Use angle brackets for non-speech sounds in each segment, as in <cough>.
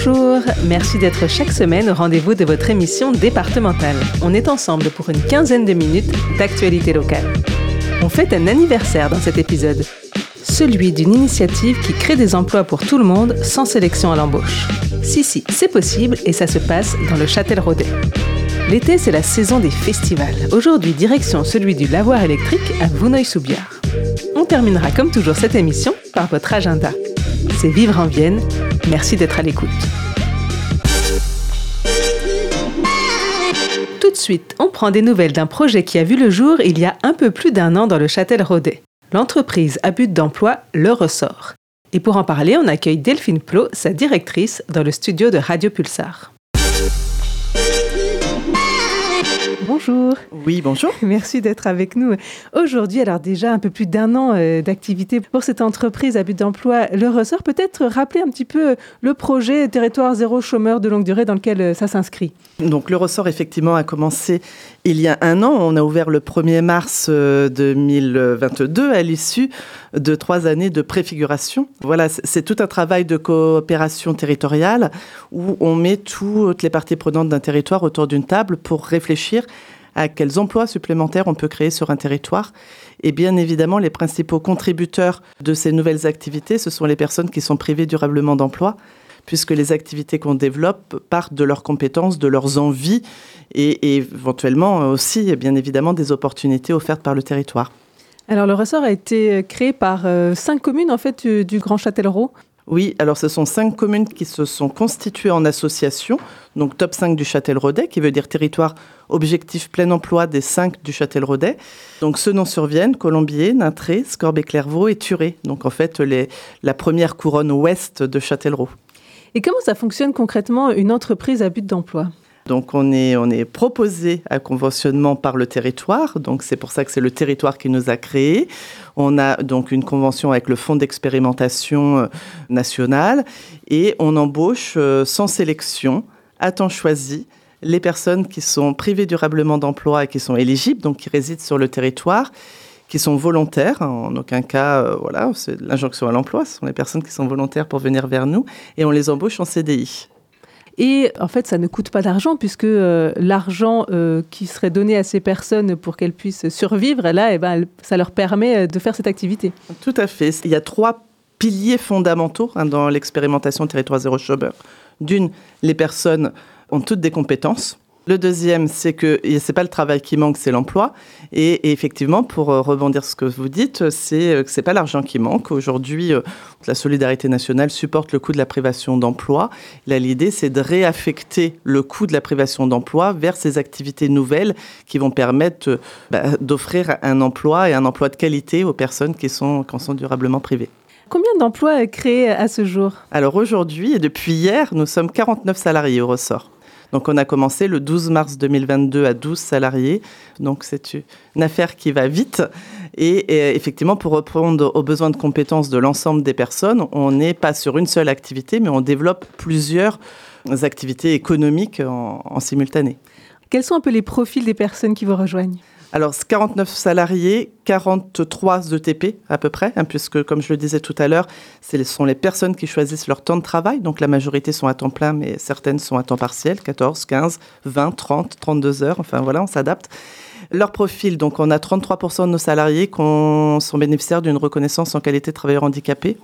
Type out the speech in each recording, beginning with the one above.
Bonjour, merci d'être chaque semaine au rendez-vous de votre émission départementale. On est ensemble pour une quinzaine de minutes d'actualité locale. On fête un anniversaire dans cet épisode, celui d'une initiative qui crée des emplois pour tout le monde sans sélection à l'embauche. Si, si, c'est possible et ça se passe dans le Châtel-Rodet. L'été, c'est la saison des festivals. Aujourd'hui, direction celui du lavoir électrique à Vouneuil-sous-Biard. On terminera comme toujours cette émission par votre agenda. C'est Vivre en Vienne. Merci d'être à l'écoute. Tout de suite, on prend des nouvelles d'un projet qui a vu le jour il y a un peu plus d'un an dans le Châtel-Rodet. L'entreprise à but d'emploi Le Ressort. Et pour en parler, on accueille Delphine Plot, sa directrice, dans le studio de Radio Pulsar. Bonjour. Oui, bonjour. <laughs> Merci d'être avec nous aujourd'hui. Alors déjà un peu plus d'un an euh, d'activité pour cette entreprise à but d'emploi Le Ressort. Peut-être rappeler un petit peu le projet Territoire zéro chômeur de longue durée dans lequel euh, ça s'inscrit. Donc Le Ressort effectivement a commencé il y a un an. On a ouvert le 1er mars 2022 euh, à l'issue de trois années de préfiguration. Voilà, c'est tout un travail de coopération territoriale où on met toutes les parties prenantes d'un territoire autour d'une table pour réfléchir à quels emplois supplémentaires on peut créer sur un territoire. Et bien évidemment, les principaux contributeurs de ces nouvelles activités, ce sont les personnes qui sont privées durablement d'emploi, puisque les activités qu'on développe partent de leurs compétences, de leurs envies et, éventuellement aussi, bien évidemment, des opportunités offertes par le territoire. Alors le ressort a été créé par euh, cinq communes en fait du, Grand Châtellerault. Oui, alors ce sont cinq communes qui se sont constituées en association, donc top 5 du Châtel-Rodet, qui veut dire territoire objectif plein emploi des cinq du Châtel-Rodet. Donc ceux sur vienne Colombier, Nintré, Scorbé-Clairvaux et Turé. Donc en fait la première couronne ouest de Châtellerault. Et comment ça fonctionne concrètement une entreprise à but d'emploi? Donc on est, on est proposé à conventionnement par le territoire, donc c'est pour ça que c'est le territoire qui nous a créés. On a donc une convention avec le Fonds d'expérimentation euh, national et on embauche euh, sans sélection, à temps choisi, les personnes qui sont privées durablement d'emploi et qui sont éligibles, donc qui résident sur le territoire qui sont volontaires. En aucun cas, euh, voilà, c'est l'injonction à l'emploi. Ce sont les personnes qui sont volontaires pour venir vers nous et on les embauche en CDI. Et en fait, ça ne coûte pas d'argent puisque euh, l'argent euh, qui serait donné à ces personnes pour qu'elles puissent survivre, là, eh ben, ça leur permet euh, de faire cette activité. Tout à fait. Il y a trois piliers fondamentaux hein, dans l'expérimentation territoire zéro chômeur. D'une, les personnes ont toutes des compétences le deuxième, c'est que ce n'est pas le travail qui manque, c'est l'emploi. Et, effectivement, pour euh, rebondir sur ce que vous dites, c'est euh, que ce n'est pas l'argent qui manque. Aujourd'hui, euh, la solidarité nationale supporte le coût de la privation d'emploi. l'idée, c'est de réaffecter le coût de la privation d'emploi vers ces activités nouvelles qui vont permettre bah, d'offrir un emploi et un emploi de qualité aux personnes qui sont, qui sont durablement privées. Combien d'emplois créés à ce jour? Alors aujourd'hui et depuis hier, nous sommes 49 salariés au ressort. Donc on a commencé le 12 mars 2022 à 12 salariés. Donc c'est une affaire qui va vite. Et, effectivement, pour répondre aux besoins de compétences de l'ensemble des personnes, on n'est pas sur une seule activité, mais on développe plusieurs activités économiques en, en simultané. Quels sont un peu les profils des personnes qui vous rejoignent? Alors, 49 salariés, 43 ETP à peu près, hein, puisque, comme je le disais tout à l'heure, ce sont les personnes qui choisissent leur temps de travail. Donc, la majorité sont à temps plein, mais certaines sont à temps partiel, 14, 15, 20, 30, 32 heures. Enfin, voilà, on s'adapte. Leur profil, donc, on a 33% de nos salariés qui sont bénéficiaires d'une reconnaissance en qualité de travailleur handicapé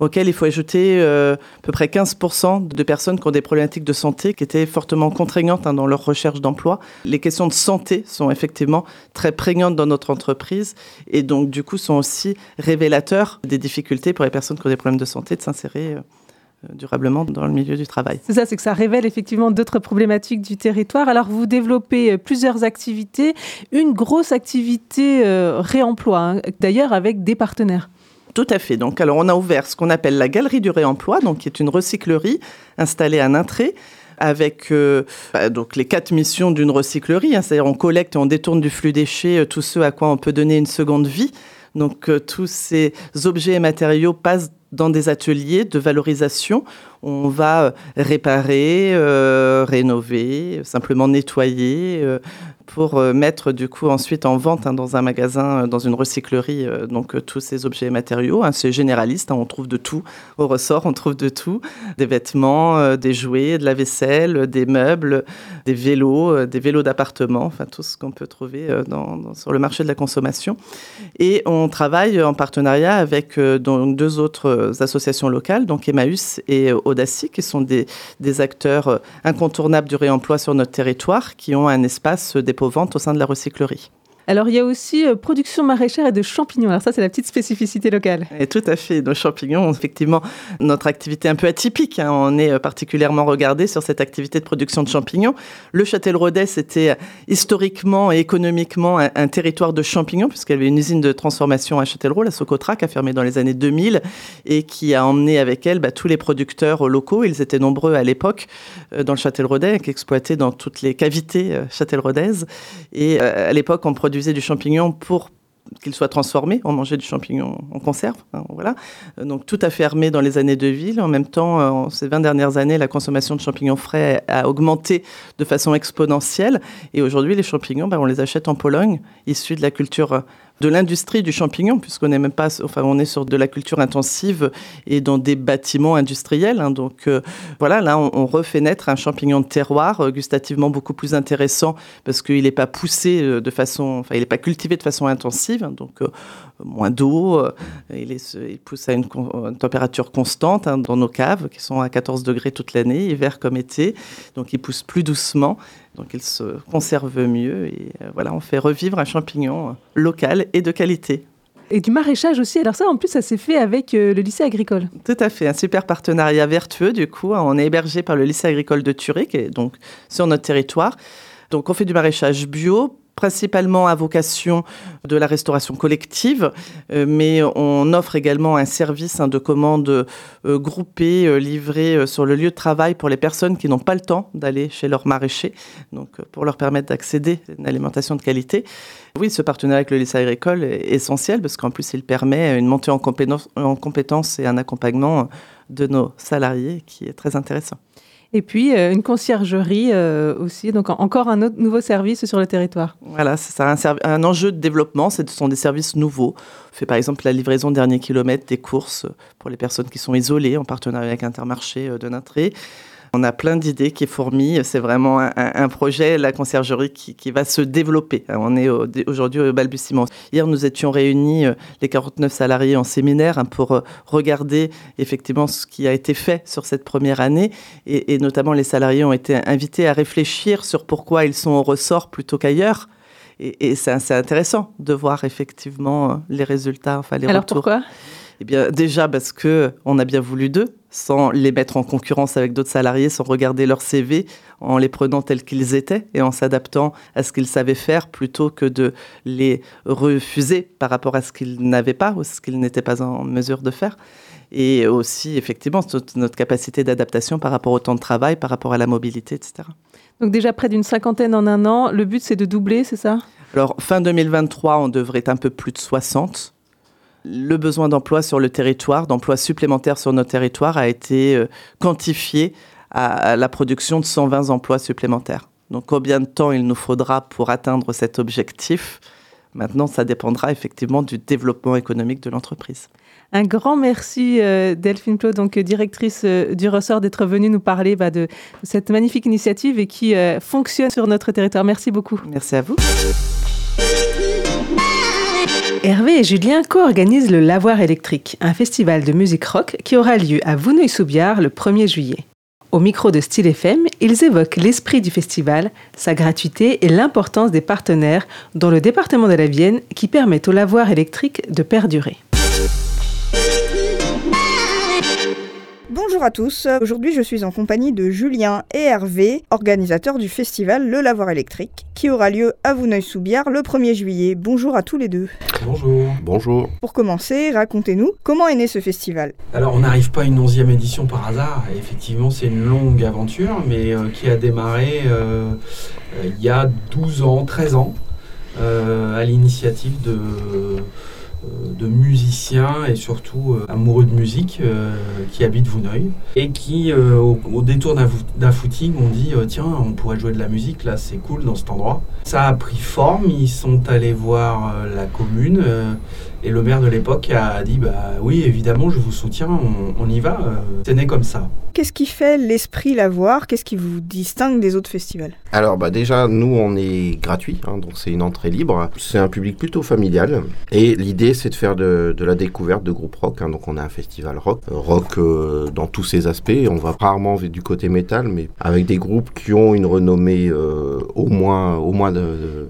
auquel il faut ajouter euh, à peu près 15% de personnes qui ont des problématiques de santé qui étaient fortement contraignantes hein, dans leur recherche d'emploi. Les questions de santé sont effectivement très prégnantes dans notre entreprise et donc du coup sont aussi révélateurs des difficultés pour les personnes qui ont des problèmes de santé de s'insérer. Euh, durablement dans le milieu du travail. C'est ça, c'est que ça révèle effectivement d'autres problématiques du territoire. Alors vous développez euh, plusieurs activités, une grosse activité réemploi, hein, d'ailleurs avec des partenaires. Tout à fait. Donc, alors, on a ouvert ce qu'on appelle la galerie du réemploi, donc qui est une recyclerie installée à Nintré avec bah, donc les quatre missions d'une recyclerie. Hein, C'est-à-dire on collecte et on détourne du flux déchets tout ce à quoi on peut donner une seconde vie. Donc tous ces objets et matériaux passent dans des ateliers de valorisation. On va réparer, rénover, simplement nettoyer, pour euh, mettre du coup ensuite en vente hein, dans un magasin, euh, dans une recyclerie, euh, donc tous ces objets et matériaux. Hein, c'est généraliste, hein, on trouve de tout. Au ressort, on trouve de tout. Des vêtements, des jouets, de la vaisselle, des meubles, des vélos, des vélos d'appartement, enfin tout ce qu'on peut trouver sur le marché de la consommation. Et on travaille en partenariat avec donc, deux autres associations locales, donc Emmaüs et Audacy, qui sont des, des acteurs incontournables du réemploi sur notre territoire, qui ont un espace dépôt vente au sein de la recyclerie. Alors, il y a aussi euh, production maraîchère et de champignons. Alors ça, c'est la petite spécificité locale. Et tout à fait. Nos champignons, effectivement, notre activité un peu atypique. Hein. On est euh, particulièrement regardé sur cette activité de production de champignons. Le Châtel-Rodet, c'était euh, historiquement et économiquement un, territoire de champignons, puisqu'il y avait une usine de transformation à Châtellerault, la Socotra, qui a fermé dans les années 2000 et qui a emmené avec elle bah, tous les producteurs locaux. Ils étaient nombreux à l'époque dans le Châtel-Rodet, qui exploitaient dans toutes les cavités châtel-rodaises. Et à l'époque, on produisait produisait du champignon pour qu'il soit transformé. On mangeait du champignon en conserve. Hein, voilà. Euh, donc tout a fermé dans les années de ville. En même temps, euh, ces 20 dernières années, la consommation de champignons frais a augmenté de façon exponentielle. Et aujourd'hui, les champignons, ben, on les achète en Pologne, issus de la culture de l'industrie du champignon, puisqu'on n'est même pas, enfin, on est sur de la culture intensive et dans des bâtiments industriels. Hein. donc euh, voilà, là, on, refait naître un champignon de terroir euh, gustativement beaucoup plus intéressant parce qu'il n'est pas poussé euh, de façon, enfin, il n'est pas cultivé de façon intensive, hein. donc moins d'eau, il, pousse à une, température constante hein, dans nos caves qui sont à 14 degrés toute l'année, hiver comme été, donc il pousse plus doucement donc il se conserve mieux et euh, voilà, on fait revivre un champignon euh, local et de qualité. Et du maraîchage aussi. Alors ça, en plus, ça s'est fait avec euh, le lycée agricole. Tout à fait, un super partenariat vertueux. Du coup, on est hébergé par le lycée agricole de Turin, qui est donc sur notre territoire. Donc on fait du maraîchage bio principalement à vocation de la restauration collective, euh, mais on offre également un service hein, de commande euh, groupée, euh, livré sur le lieu de travail pour les personnes qui n'ont pas le temps d'aller chez leur maraîcher, donc pour leur permettre d'accéder à une alimentation de qualité. Oui, ce partenariat avec le lycée agricole est essentiel parce qu'en plus il permet une montée en en compétences et un accompagnement de nos salariés qui est très intéressant. Et puis euh, une conciergerie euh, aussi, donc encore un autre nouveau service sur le territoire. Voilà, c'est un, un, enjeu de développement, ce sont des services nouveaux. On fait par exemple la livraison dernier kilomètre des courses pour les personnes qui sont isolées en partenariat avec Intermarché euh, de Natré. On a plein d'idées qui fourmillent. C'est vraiment un, projet, la conciergerie, qui, va se développer. On est aujourd'hui au balbutiement. Hier, nous étions réunis, euh, les 49 salariés en séminaire, hein, pour euh, regarder effectivement ce qui a été fait sur cette première année. Et, notamment, les salariés ont été invités à réfléchir sur pourquoi ils sont au ressort plutôt qu'ailleurs. Et, c'est intéressant de voir effectivement euh, les résultats, enfin les Alors pourquoi? Eh bien, déjà parce que on a bien voulu d'eux, sans les mettre en concurrence avec d'autres salariés, sans regarder leur CV, en les prenant tels qu'ils étaient et en s'adaptant à ce qu'ils savaient faire plutôt que de les refuser par rapport à ce qu'ils n'avaient pas ou ce qu'ils n'étaient pas en mesure de faire. Et aussi, effectivement, notre capacité d'adaptation par rapport au temps de travail, par rapport à la mobilité, etc. Donc déjà près d'une cinquantaine en un an. Le but, c'est de doubler, c'est ça? Alors, fin 2023, on devrait être un peu plus de 60 le besoin d'emploi sur le territoire, d'emplois supplémentaires sur notre territoire, a été euh, quantifié à la production de 120 emplois supplémentaires. Donc combien de temps il nous faudra pour atteindre cet objectif? Maintenant, ça dépendra effectivement du développement économique de l'entreprise. Un grand merci euh, Delphine Claude, donc directrice euh, du ressort, d'être venue nous parler bah, de, cette magnifique initiative et qui fonctionne sur notre territoire. Merci beaucoup. Merci à vous. Hervé et Julien co-organisent le Lavoir électrique, un festival de musique rock qui aura lieu à Vouneuil-sous-Biard le 1er juillet. Au micro de Style FM, ils évoquent l'esprit du festival, sa gratuité et l'importance des partenaires dans le département de la Vienne qui permettent au lavoir électrique de perdurer. Bonjour à tous, aujourd'hui je suis en compagnie de Julien et Hervé, organisateurs du festival Le Lavoir électrique, qui aura lieu à Vouneuil-sous-Biard le 1er juillet. Bonjour à tous les deux. Bonjour. Bonjour. Pour commencer, racontez-nous comment est né ce festival? Alors on n'arrive pas à une onzième édition par hasard, effectivement c'est une longue aventure, mais euh, qui a démarré euh, euh, il y a 12 ans, 13 ans, à l'initiative de euh, de musiciens et surtout euh, amoureux de musique euh, qui habitent Vouneuil et qui, au, détour d'un footing, ont dit tiens, on pourrait jouer de la musique, là c'est cool dans cet endroit. Ça a pris forme, ils sont allés voir la commune et le maire de l'époque a dit bah oui, évidemment, je vous soutiens, on, y va. C'est né comme ça. Qu'est-ce qui fait l'esprit Lavoir Qu'est-ce qui vous distingue des autres festivals? Alors bah déjà, nous on est gratuit, hein, donc c'est une entrée libre. C'est un public plutôt familial et l'idée c'est de faire de, la découverte de groupes rock. Hein. donc on a un festival rock, euh, rock euh, dans tous ses aspects. On va rarement du côté métal, mais avec des groupes qui ont une renommée euh, au moins, au moins de,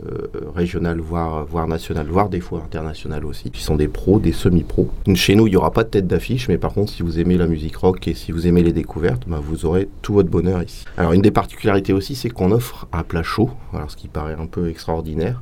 régionale, voire, voire nationale, voire des fois internationale aussi, qui sont des pros, des semi-pros. Chez nous, il n'y aura pas de tête d'affiche, mais par contre, si vous aimez la musique rock et si vous aimez les découvertes, bah, vous aurez tout votre bonheur ici. Alors une des particularités aussi, c'est qu'on offre un plat chaud, alors ce qui paraît un peu extraordinaire.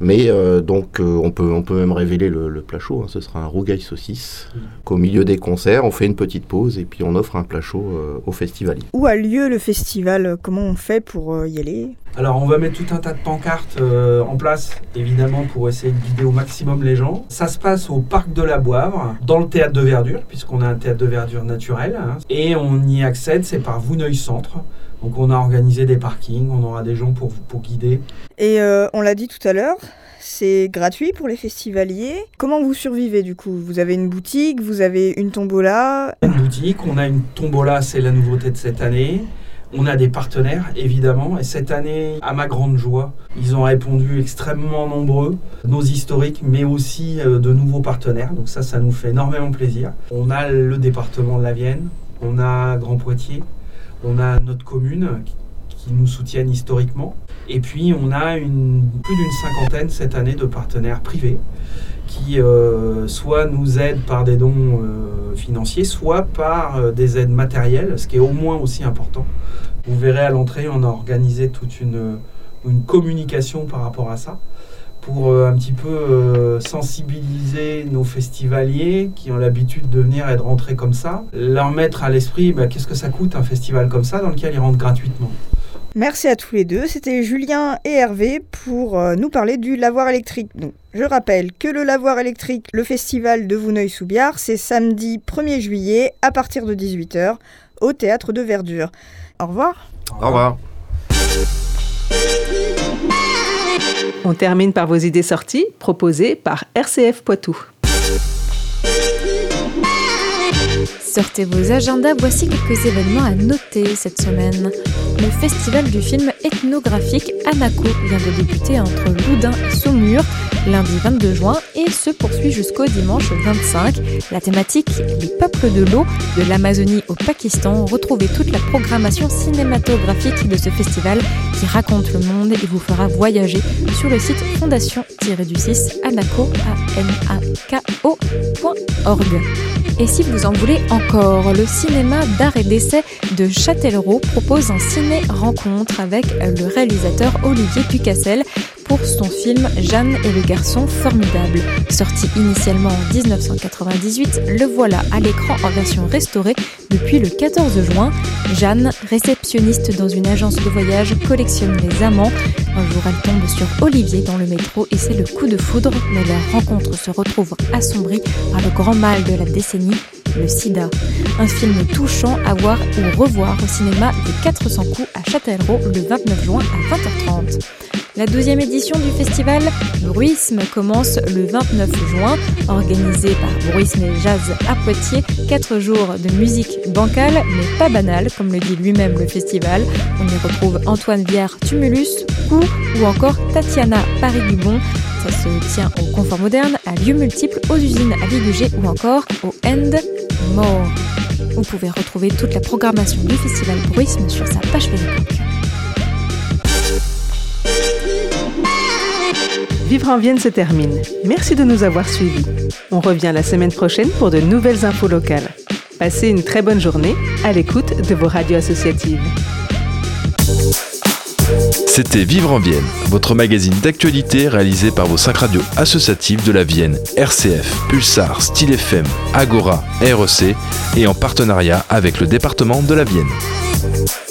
Mais euh, donc euh, on, peut, on peut même révéler le, plat chaud, hein. ce sera un rougail saucisse. Qu'au milieu des concerts, on fait une petite pause et puis on offre un plat chaud euh, au festival. Où a lieu le festival? Comment on fait pour y aller? Alors on va mettre tout un tas de pancartes en place, évidemment, pour essayer de guider au maximum les gens. Ça se passe au parc de la Boivre, dans le théâtre de verdure, puisqu'on a un théâtre de verdure naturel. Hein. et on y accède, c'est par Vouneuil Centre. Donc on a organisé des parkings, on aura des gens pour, pour guider. Et euh, on l'a dit tout à l'heure, c'est gratuit pour les festivaliers. Comment vous survivez du coup? Vous avez une boutique, vous avez une tombola? Une boutique, on a une tombola, c'est la nouveauté de cette année. On a des partenaires, évidemment, et cette année, à ma grande joie, ils ont répondu extrêmement nombreux, nos historiques, mais aussi euh, de nouveaux partenaires. Donc ça, ça nous fait énormément plaisir. On a le département de la Vienne, on a Grand Poitiers, on a notre commune qui nous soutiennent historiquement. Et puis on a plus d'une cinquantaine cette année de partenaires privés qui euh, soit nous aident par des dons euh, financiers, soit par euh, des aides matérielles, ce qui est au moins aussi important. Vous verrez à l'entrée, on a organisé toute une, une communication par rapport à ça pour un petit peu sensibiliser nos festivaliers qui ont l'habitude de venir et de rentrer comme ça, leur mettre à l'esprit bah, qu'est-ce que ça coûte un festival comme ça dans lequel ils rentrent gratuitement? Merci à tous les deux. C'était Julien et Hervé pour euh, nous parler du lavoir électrique. Donc, je rappelle que le lavoir électrique, le festival de Vouneuil-sous-Biard, c'est samedi 1er juillet à partir de 18h au théâtre de Verdure. Au revoir. Au revoir. On termine par vos idées sorties proposées par RCF Poitou. Sortez vos agendas, voici quelques événements à noter cette semaine. Le festival du film ethnographique Anako vient de débuter entre Loudun et Saumur lundi 22 juin et se poursuit jusqu'au dimanche 25. La thématique Les peuples de l'eau, de l'Amazonie au Pakistan. Retrouvez toute la programmation cinématographique de ce festival qui raconte le monde et vous fera voyager sur le site fondation-du6 anako.org. Et si vous en voulez encore, le cinéma d'art et d'essai de Châtellerault propose un ciné-rencontre avec le réalisateur Olivier Ducassel pour son film Jeanne et le garçon formidable. Sorti initialement en 1998, le voilà à l'écran en version restaurée depuis le 14 juin. Jeanne, réceptionniste dans une agence de voyage, collectionne les amants. Un jour, elle tombe sur Olivier dans le métro et c'est le coup de foudre, mais leur rencontre se retrouve assombrie par le grand mal de la décennie, le sida. Un film touchant à voir ou revoir au cinéma des 400 coups à Châtellerault le 29 juin à 20h30. La deuxième édition du festival Bruisme commence le 29 juin, organisé par Bruisme et Jazz à Poitiers. Quatre jours de musique bancale, mais pas banale, comme le dit lui-même le festival. On y retrouve Antoine Vière Tumulus, Kou ou encore Tatiana Paris-Dubon. Ça se tient au Confort Moderne, à lieux multiples, aux usines à Ligugé ou encore au End More. Vous pouvez retrouver toute la programmation du festival Bruisme sur sa page Facebook. Vivre en Vienne se termine. Merci de nous avoir suivis. On revient la semaine prochaine pour de nouvelles infos locales. Passez une très bonne journée à l'écoute de vos radios associatives. C'était Vivre en Vienne, votre magazine d'actualité réalisé par vos cinq radios associatives de la Vienne, RCF, Pulsar, Style FM, Agora, REC et en partenariat avec le département de la Vienne.